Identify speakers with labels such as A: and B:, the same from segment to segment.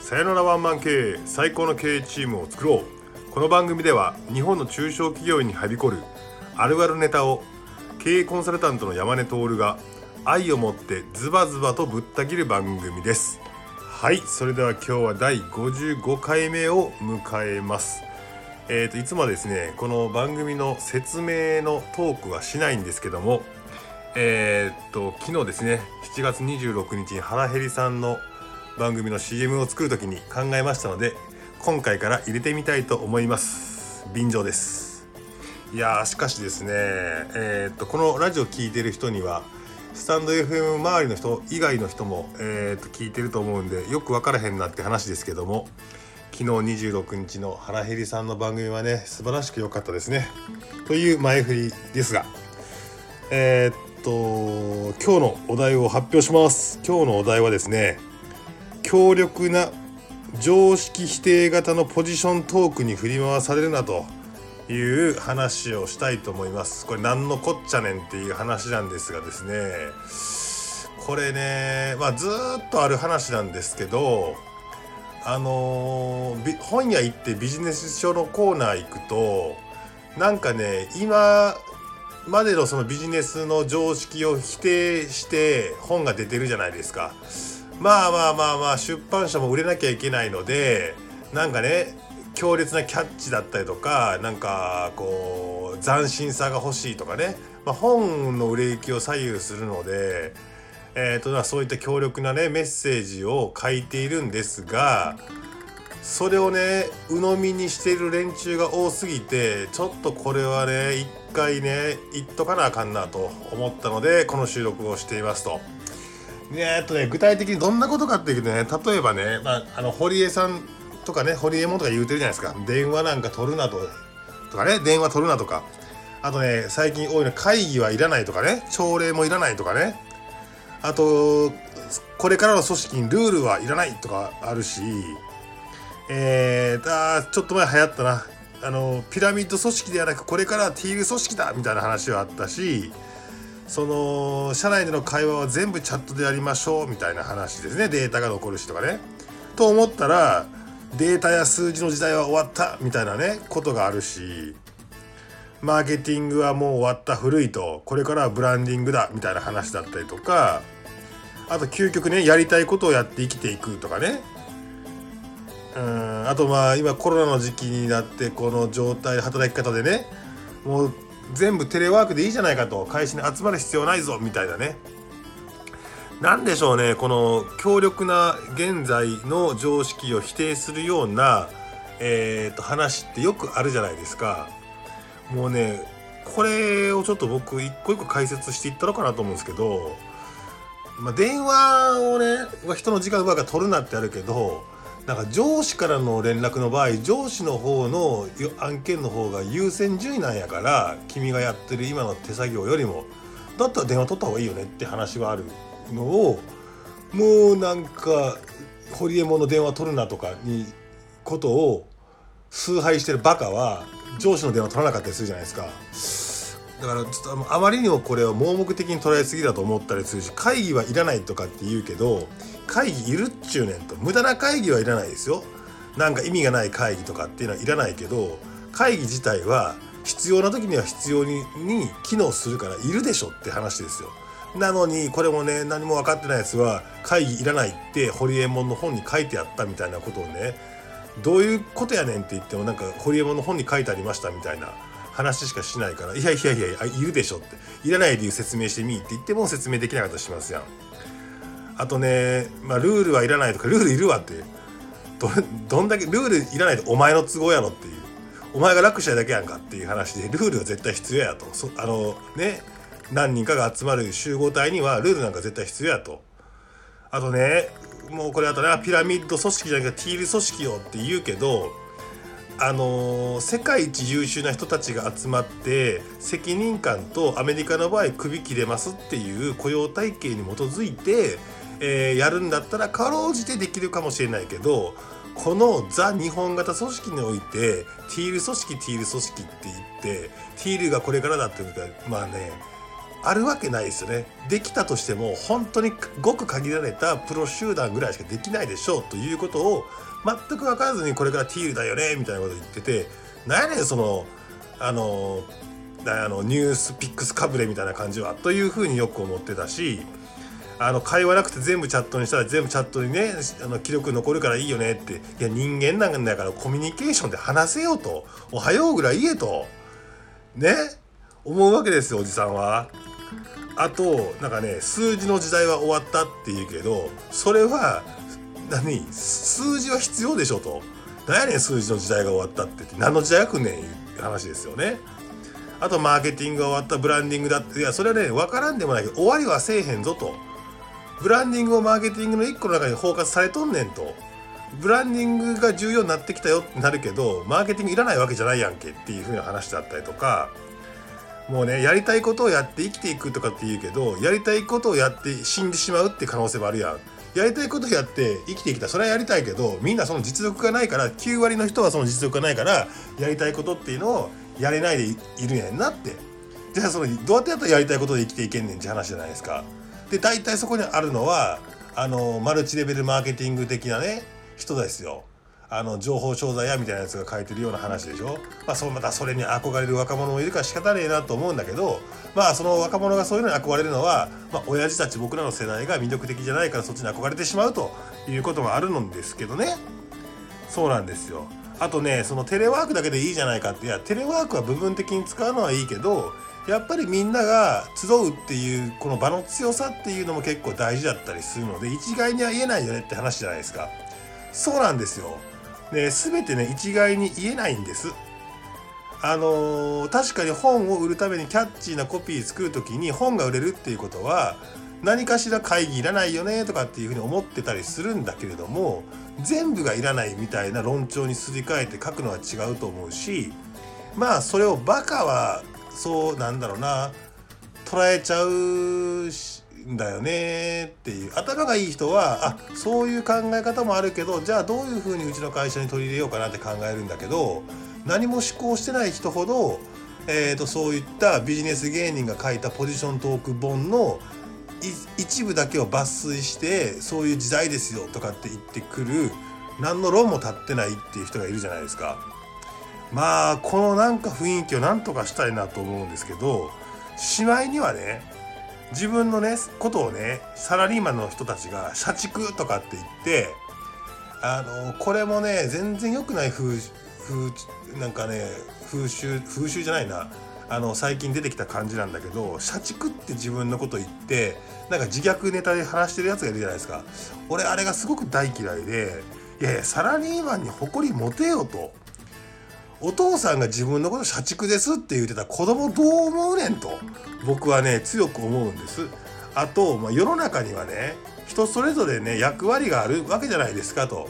A: さよならワンマン経営最高の経営チームを作ろう。この番組では日本の中小企業にはびこるあるあるネタを経営コンサルタントの山根徹が愛を持ってズバズバとぶった切る番組です。はいそれでは今日は第55回目を迎えます。えーといつもはですねこの番組の説明のトークはしないんですけどもえー、っと昨日ですね7月26日に原ヘリさんの番組の CM を作る時に考えましたので今回から入れてみたいと思います。便乗です。いやーしかしですねえー、っとこのラジオ聴いてる人にはスタンド FM 周りの人以外の人も、えー、と聞いてると思うんでよく分からへんなって話ですけども昨日26日の原ヘリさんの番組はね素晴らしく良かったですね。という前振りですがえー、っと今日のお題を発表します。今日のお題はですね強力な常識否定型のポジショントークに振り回されるなという話をしたいと思います。これ何のこっちゃねんっていう話なんですがですねこれねまあずっとある話なんですけどあのー、本屋行ってビジネス書のコーナー行くとなんかね今までのそのビジネスの常識を否定して本が出てるじゃないですか。まあまあまあまあ出版社も売れなきゃいけないのでなんかね強烈なキャッチだったりとかなんかこう斬新さが欲しいとかね、まあ、本の売れ行きを左右するので、えーと、そういった強力なねメッセージを書いているんですがそれをね鵜呑みにしている連中が多すぎてちょっとこれはね一回ね言っとかなあかんなと思ったのでこの収録をしていますと。えっとね具体的にどんなことかっていうとね例えばね、まあ、あの堀江さんとかね堀江門とか言うてるじゃないですか。電話なんか取るなととかね電話取るなとか。あとね最近多いのは会議はいらないとかね朝礼もいらないとかね。あとこれからの組織にルールはいらないとかあるしえー、あちょっと前流行ったな。あのピラミッド組織ではなくこれからはティール組織だみたいな話はあったしその社内での会話は全部チャットでやりましょうみたいな話ですね。データが残るしとかね。と思ったらデータや数字の時代は終わったみたいなねことがあるしマーケティングはもう終わった古いとこれからはブランディングだみたいな話だったりとかあと究極ねやりたいことをやって生きていくとかね。うん。あとまあ今コロナの時期になってこの状態働き方でねもう全部テレワークでいいじゃないかと。会社に集まる必要ないぞみたいなね。何でしょうねこの強力な現在の常識を否定するような、えー、と話ってよくあるじゃないですか。もうねこれをちょっと僕一個一個解説していったのかなと思うんですけど、まあ、電話をね人の時間奪うから取るなってあるけどなんか上司からの連絡の場合上司の方の案件の方が優先順位なんやから君がやってる今の手作業よりもだったら電話取った方がいいよねって話があるのをもうなんか堀江門の電話取るなとかにことを崇拝してるバカは上司の電話取らなかったりするじゃないですか。だからちょっとあまりにもこれを盲目的に捉えすぎだと思ったりするし会議はいらないとかって言うけど会議いるっちゅうねんと無駄な会議はいらないですよ。なんか意味がない会議とかっていうのはいらないけど会議自体は必要な時には必要にに機能するからいるでしょって話ですよ。なのにこれもね何も分かってないやつは会議いらないって堀エモ門の本に書いてあったみたいなことをねどういうことやねんって言ってもなんか堀エモ門の本に書いてありましたみたいな。話しかしないからいやいやいやいるでしょって。いらない理由説明してみって言っても説明できなかったりしますやん。あとね、まあ、ルールはいらないとかルールいるわって。どどんだけルールいらないとお前の都合やろっていう。お前が楽したいだけやんかっていう話でルールは絶対必要やと。そあのね何人かが集まる集合体にはルールなんか絶対必要やと。あとねもうこれあとねピラミッド組織じゃなくてティール組織よって言うけどあのー、世界一優秀な人たちが集まって責任感とアメリカの場合首切れますっていう雇用体系に基づいてえー、やるんだったらかろうじてできるかもしれないけどこのザ日本型組織においてティール組織ティール組織って言ってティールがこれからだって言うとまあねあるわけないですよね。できたとしても本当にごく限られたプロ集団ぐらいしかできないでしょうということを全く分からずにこれからティールだよねみたいなこと言ってて何やねんそのあのあのニュースピックスかぶれみたいな感じはというふうによく思ってたしあの会話なくて全部チャットにしたら全部チャットにねあの記録残るからいいよねっていや人間なんだからコミュニケーションで話せよとおはようぐらい言えとね思うわけですよおじさんは。あとなんかね数字の時代は終わったって言うけどそれは何？数字は必要でしょと。何やねん数字の時代が終わったって。何の時代が来んねん？いう話ですよね。あとマーケティングが終わった。ブランディングだって。いやそれはね分からんでもないけど終わりはせえへんぞと。ブランディングをマーケティングの一個の中に包括されとんねんと。ブランディングが重要になってきたよってなるけどマーケティングいらないわけじゃないやんけっていう風な話だったりとか。もうねやりたいことをやって生きていくとかって言うけどやりたいことをやって死んでしまうって可能性もあるやん。やりたいことやって生きてきたそれはやりたいけどみんなその実力がないから9割の人はその実力がないからやりたいことっていうのをやれないでいるんやんなってじゃあそのどうやってやったらやりたいことで生きていけんねんって話じゃないですか。で大体そこにあるのはあのマルチレベルマーケティング的なね人ですよ。あの情報商材屋みたいなやつが書いてるような話でしょ、まあ、そまたそれに憧れる若者もいるから仕方ねえなと思うんだけどまあその若者がそういうのに憧れるのは、まあ、親父たち僕らの世代が魅力的じゃないからそっちに憧れてしまうということもあるんですけどね。そうなんですよ。あとねそのテレワークだけでいいじゃないかっていやテレワークは部分的に使うのはいいけどやっぱりみんなが集うっていうこの場の強さっていうのも結構大事だったりするので一概には言えないよねって話じゃないですか。そうなんですよ。で全てね一概に言えないんです。あのー、確かに本を売るためにキャッチーなコピー作る時に本が売れるっていうことは何かしら会議いらないよねとかっていうふうに思ってたりするんだけれども全部がいらないみたいな論調にすり替えて書くのは違うと思うしまあそれをバカはそうなんだろうな捉えちゃうしんだよねっていう頭がいい人はあそういう考え方もあるけどじゃあどういうふうにうちの会社に取り入れようかなって考えるんだけど何も思考してない人ほど、えーと、そういったビジネス芸人が書いたポジショントーク本の一部だけを抜粋してそういう時代ですよとかって言ってくる何の論も立ってないっていう人がいるじゃないですか。まあこのなんか雰囲気をなんとかしたいなと思うんですけどしまいにはね自分のねことをねサラリーマンの人たちが社畜とかって言ってあのこれもね全然良くない風風なんかね風習風習じゃないなあの最近出てきた感じなんだけど社畜って自分のこと言ってなんか自虐ネタで話してるやつがいるじゃないですか俺あれがすごく大嫌いでいやいやサラリーマンに誇り持てよと。お父さんが自分のこと社畜ですって言ってた子供どう思うねんと僕はね強く思うんです。あと、まあ、世の中にはね人それぞれね役割があるわけじゃないですかと。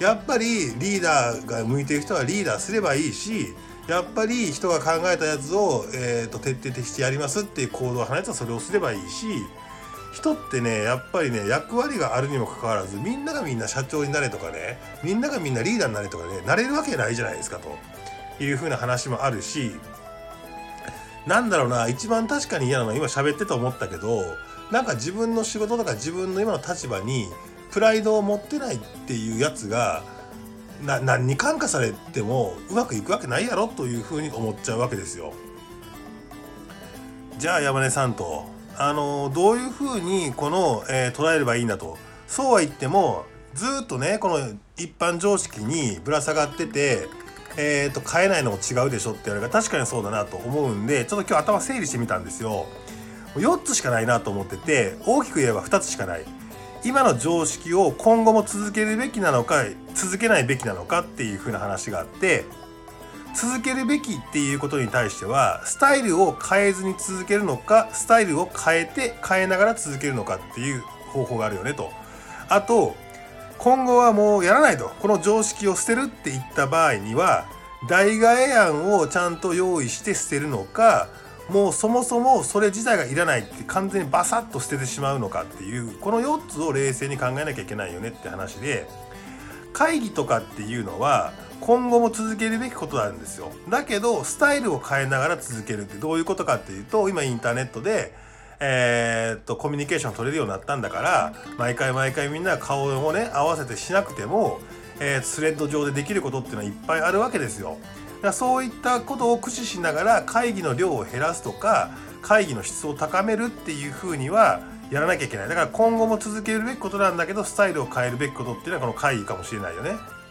A: やっぱりリーダーが向いてる人はリーダーすればいいしやっぱり人が考えたやつを、えーと、徹底的してやりますっていう行動を放つとそれをすればいいし人ってねやっぱりね役割があるにもかかわらずみんながみんな社長になれとかねみんながみんなリーダーになれとかねなれるわけないじゃないですかというふうな話もあるしなんだろうな一番確かに嫌なのは今喋ってて思ったけどなんか自分の仕事とか自分の今の立場にプライドを持ってないっていうやつがな何に感化されてもうまくいくわけないやろというふうに思っちゃうわけですよ。じゃあ山根さんとあのどういうふうにこの、えー、捉えればいいんだとそうは言ってもずっとねこの一般常識にぶら下がってて、えーと、変えないのも違うでしょって言われたら確かにそうだなと思うんでちょっと今日頭整理してみたんですよ。4つしかないなと思ってて大きく言えば2つしかない。今の常識を今後も続けるべきなのか続けないべきなのかっていう風な話があって続けるべきっていうことに対してはスタイルを変えずに続けるのかスタイルを変えて変えながら続けるのかっていう方法があるよねと。あと今後はもうやらないとこの常識を捨てるって言った場合には代替え案をちゃんと用意して捨てるのかもうそもそもそれ自体がいらないって完全にバサッと捨ててしまうのかっていうこの4つを冷静に考えなきゃいけないよねって話で会議とかっていうのは今後も続けるべきことなんですよだけどスタイルを変えながら続けるってどういうことかっていうと今インターネットでえー、っとコミュニケーション取れるようになったんだから毎回毎回みんな顔をね合わせてしなくても、えー、スレッド上でできることっていうのはいっぱいあるわけですよ。だからそういったことを駆使しながら会議の量を減らすとか会議の質を高めるっていうふうにはやらなきゃいけないだから今後も続けるべきことなんだけどスタイルを変えるべきことっていうのはこの会議かもしれないよね。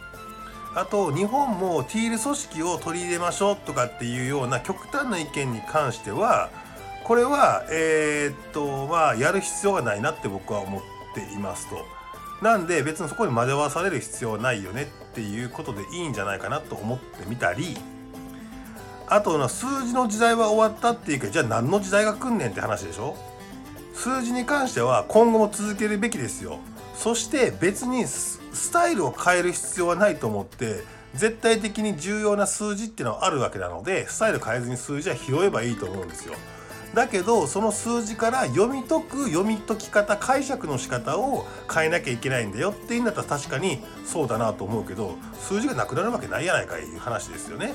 A: あと日本もティール組織を取り入れましょうとかっていうような極端な意見に関してはこれはえ、っとまあやる必要がないなって僕は思っていますと。なんで別にそこに惑わされる必要はないよねっていうことでいいんじゃないかなと思ってみたりあと数字の時代は終わったっていうかじゃあ何の時代が来んねんって話でしょ？数字に関しては今後も続けるべきですよそして別にスタイルを変える必要はないと思って絶対的に重要な数字っていうのはあるわけなのでスタイル変えずに数字は拾えばいいと思うんですよだけどその数字から読み解く読み解き方解釈の仕方を変えなきゃいけないんだよっていうんだったら確かにそうだなと思うけど数字がなくなるわけないやないかいう話ですよね。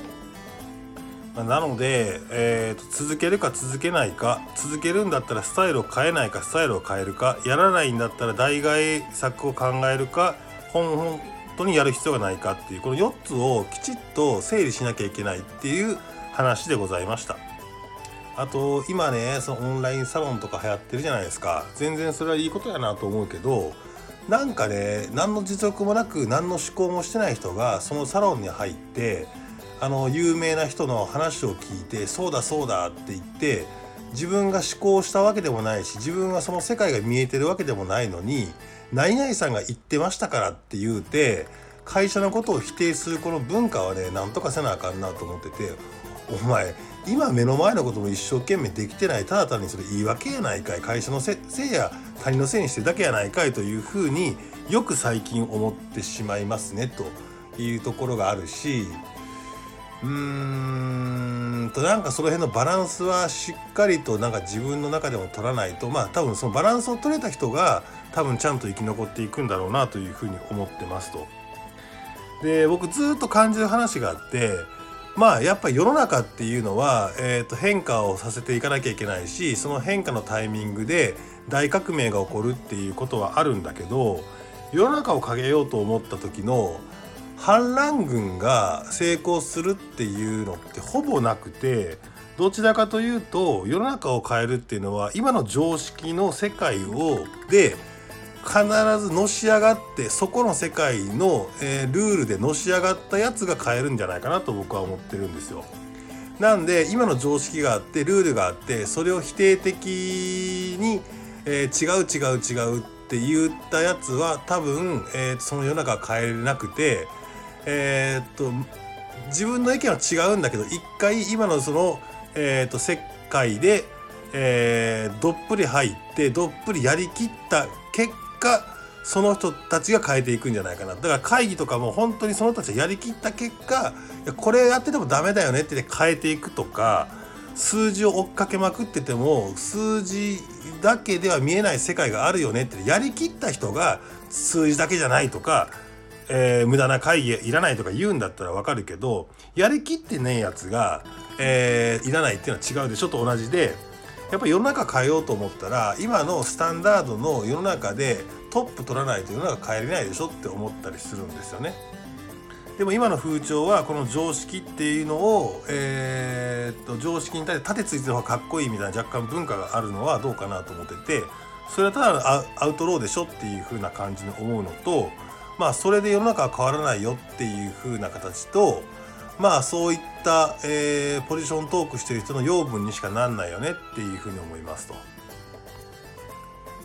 A: なので、えーと、続けるか続けないか続けるんだったらスタイルを変えないかスタイルを変えるかやらないんだったら代替策を考えるか本当にやる必要がないかっていうこの4つをきちっと整理しなきゃいけないっていう話でございました。あと今ねそのオンラインサロンとか流行ってるじゃないですか全然それはいいことやなと思うけどなんかね何の実力もなく何の思考もしてない人がそのサロンに入ってあの有名な人の話を聞いてそうだそうだって言って自分が思考したわけでもないし自分はその世界が見えてるわけでもないのに何々さんが言ってましたからって言うて会社のことを否定するこの文化はねなんとかせなあかんなと思っててお前今目の前のことも一生懸命できてないただ単にそれ言い訳やないかい会社のせいや他人のせいにしてるだけやないかいというふうによく最近思ってしまいますねというところがあるしうーんとなんかその辺のバランスはしっかりとなんか自分の中でも取らないとまあ多分そのバランスを取れた人が多分ちゃんと生き残っていくんだろうなというふうに思ってますと。で僕ずっと感じる話があってまあやっぱり世の中っていうのは、えー、と変化をさせていかなきゃいけないしその変化のタイミングで大革命が起こるっていうことはあるんだけど世の中を変えようと思った時の反乱軍が成功するっていうのってほぼなくてどちらかというと世の中を変えるっていうのは今の常識の世界をで必ずのし上がってそこの世界の、えー、ルールでのし上がったやつが変えるんじゃないかなと僕は思ってるんですよ。なんで今の常識があってルールがあってそれを否定的に、えー、違う違う違うって言ったやつは多分、えー、その世の中変えれなくてえー、っと自分の意見は違うんだけど一回今のその、えー、っと世界で、えー、どっぷり入ってどっぷりやりきった結果その人たちが変えていくんじゃないかな。だから会議とかも本当にその人たちがやりきった結果これやっててもダメだよねって変えていくとか数字を追っかけまくってても数字だけでは見えない世界があるよねってやりきった人が数字だけじゃないとか、えー、無駄な会議いらないとか言うんだったらわかるけどやりきってねえやつが、えー、いらないっていうのは違うでしょと同じでやっぱり世の中変えようと思ったら今のスタンダードの世の中でトップ取らないと世の中変えれないでしょって思ったりするんですよね。でも今の風潮はこの常識っていうのを、えー、っと常識に対して盾ついてる方がかっこいいみたいな若干文化があるのはどうかなと思っててそれはただアウトローでしょっていう風な感じに思うのとまあそれで世の中は変わらないよっていう風な形とまあそういった、えー、ポジショントークしてる人の養分にしかなんないよねっていうふうに思いますと。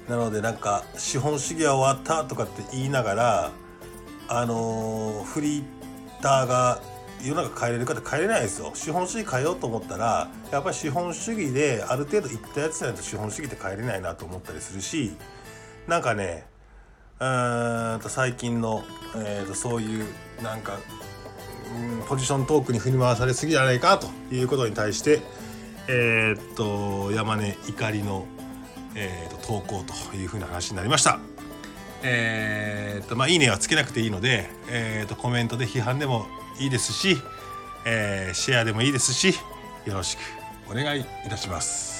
A: なのでなんか資本主義は終わったとかって言いながらあのー、フリーターが世の中変えれるかって変えれないですよ資本主義変えようと思ったらやっぱり資本主義である程度いったやつじゃないと資本主義って変えれないなと思ったりするしなんかねうんと最近の、えー、とそういうなんかポジショントークに振り回されすぎじゃないかということに対してえー、っと山根怒りの、えー、と投稿というふうな話になりました。えー、とまあいいねはつけなくていいので、えー、とコメントで批判でもいいですし、えー、シェアでもいいですしよろしくお願いいたします。